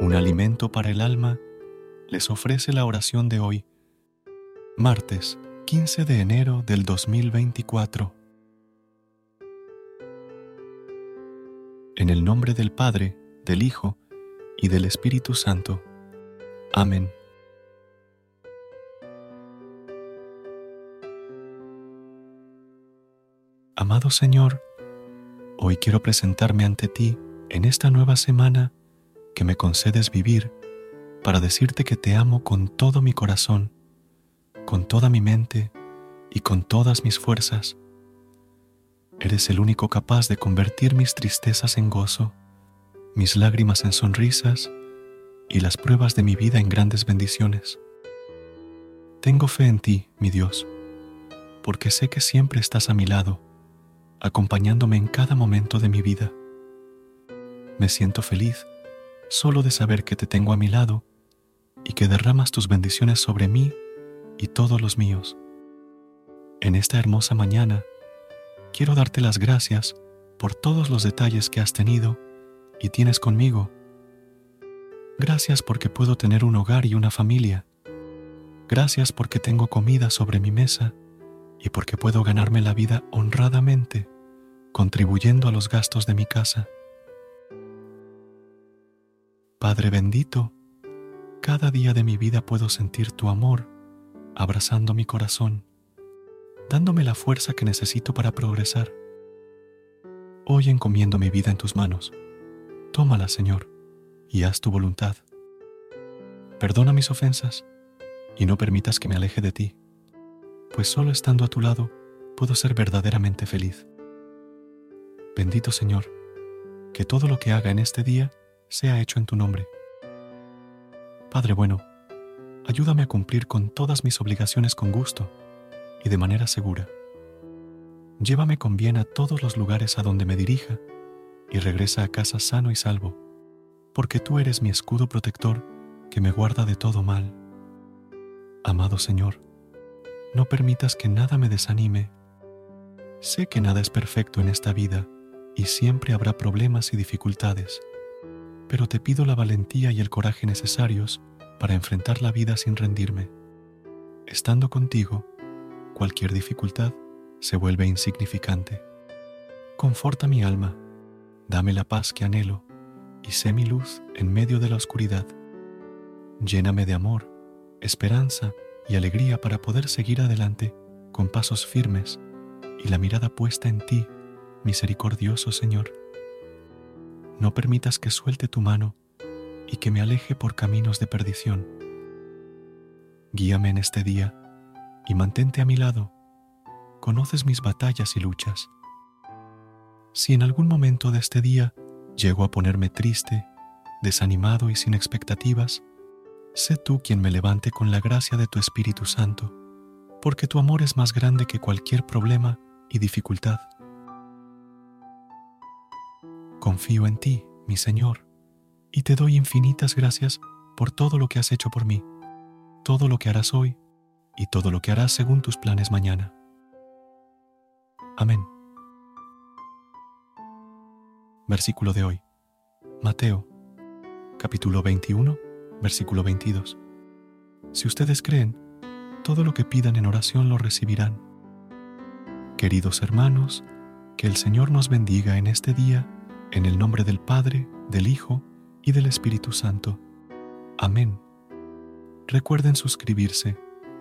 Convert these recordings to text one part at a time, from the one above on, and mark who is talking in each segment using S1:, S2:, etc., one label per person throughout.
S1: Un alimento para el alma les ofrece la oración de hoy, martes 15 de enero del 2024. En el nombre del Padre, del Hijo y del Espíritu Santo. Amén. Amado Señor, hoy quiero presentarme ante ti en esta nueva semana que me concedes vivir para decirte que te amo con todo mi corazón, con toda mi mente y con todas mis fuerzas. Eres el único capaz de convertir mis tristezas en gozo, mis lágrimas en sonrisas y las pruebas de mi vida en grandes bendiciones. Tengo fe en ti, mi Dios, porque sé que siempre estás a mi lado, acompañándome en cada momento de mi vida. Me siento feliz solo de saber que te tengo a mi lado y que derramas tus bendiciones sobre mí y todos los míos. En esta hermosa mañana, quiero darte las gracias por todos los detalles que has tenido y tienes conmigo. Gracias porque puedo tener un hogar y una familia. Gracias porque tengo comida sobre mi mesa y porque puedo ganarme la vida honradamente, contribuyendo a los gastos de mi casa. Padre bendito, cada día de mi vida puedo sentir tu amor abrazando mi corazón, dándome la fuerza que necesito para progresar. Hoy encomiendo mi vida en tus manos. Tómala, Señor, y haz tu voluntad. Perdona mis ofensas y no permitas que me aleje de ti, pues solo estando a tu lado puedo ser verdaderamente feliz. Bendito Señor, que todo lo que haga en este día sea hecho en tu nombre. Padre bueno, ayúdame a cumplir con todas mis obligaciones con gusto y de manera segura. Llévame con bien a todos los lugares a donde me dirija y regresa a casa sano y salvo, porque tú eres mi escudo protector que me guarda de todo mal. Amado Señor, no permitas que nada me desanime. Sé que nada es perfecto en esta vida y siempre habrá problemas y dificultades pero te pido la valentía y el coraje necesarios para enfrentar la vida sin rendirme. Estando contigo, cualquier dificultad se vuelve insignificante. Conforta mi alma, dame la paz que anhelo y sé mi luz en medio de la oscuridad. Lléname de amor, esperanza y alegría para poder seguir adelante con pasos firmes y la mirada puesta en ti, misericordioso Señor no permitas que suelte tu mano y que me aleje por caminos de perdición. Guíame en este día y mantente a mi lado. Conoces mis batallas y luchas. Si en algún momento de este día llego a ponerme triste, desanimado y sin expectativas, sé tú quien me levante con la gracia de tu Espíritu Santo, porque tu amor es más grande que cualquier problema y dificultad. Confío en ti, mi Señor, y te doy infinitas gracias por todo lo que has hecho por mí, todo lo que harás hoy y todo lo que harás según tus planes mañana. Amén. Versículo de hoy. Mateo, capítulo 21, versículo 22. Si ustedes creen, todo lo que pidan en oración lo recibirán. Queridos hermanos, que el Señor nos bendiga en este día en el nombre del Padre, del Hijo y del Espíritu Santo. Amén. Recuerden suscribirse,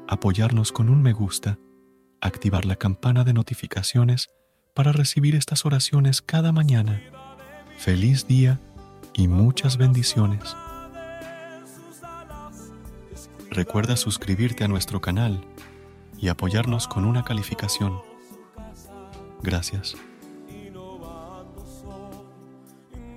S1: apoyarnos con un me gusta, activar la campana de notificaciones para recibir estas oraciones cada mañana. Feliz día y muchas bendiciones. Recuerda suscribirte a nuestro canal y apoyarnos con una calificación. Gracias.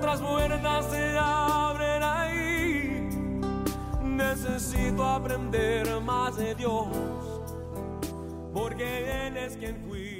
S2: Otras puertas se abren ahí. Necesito aprender más de Dios, porque Él es quien cuida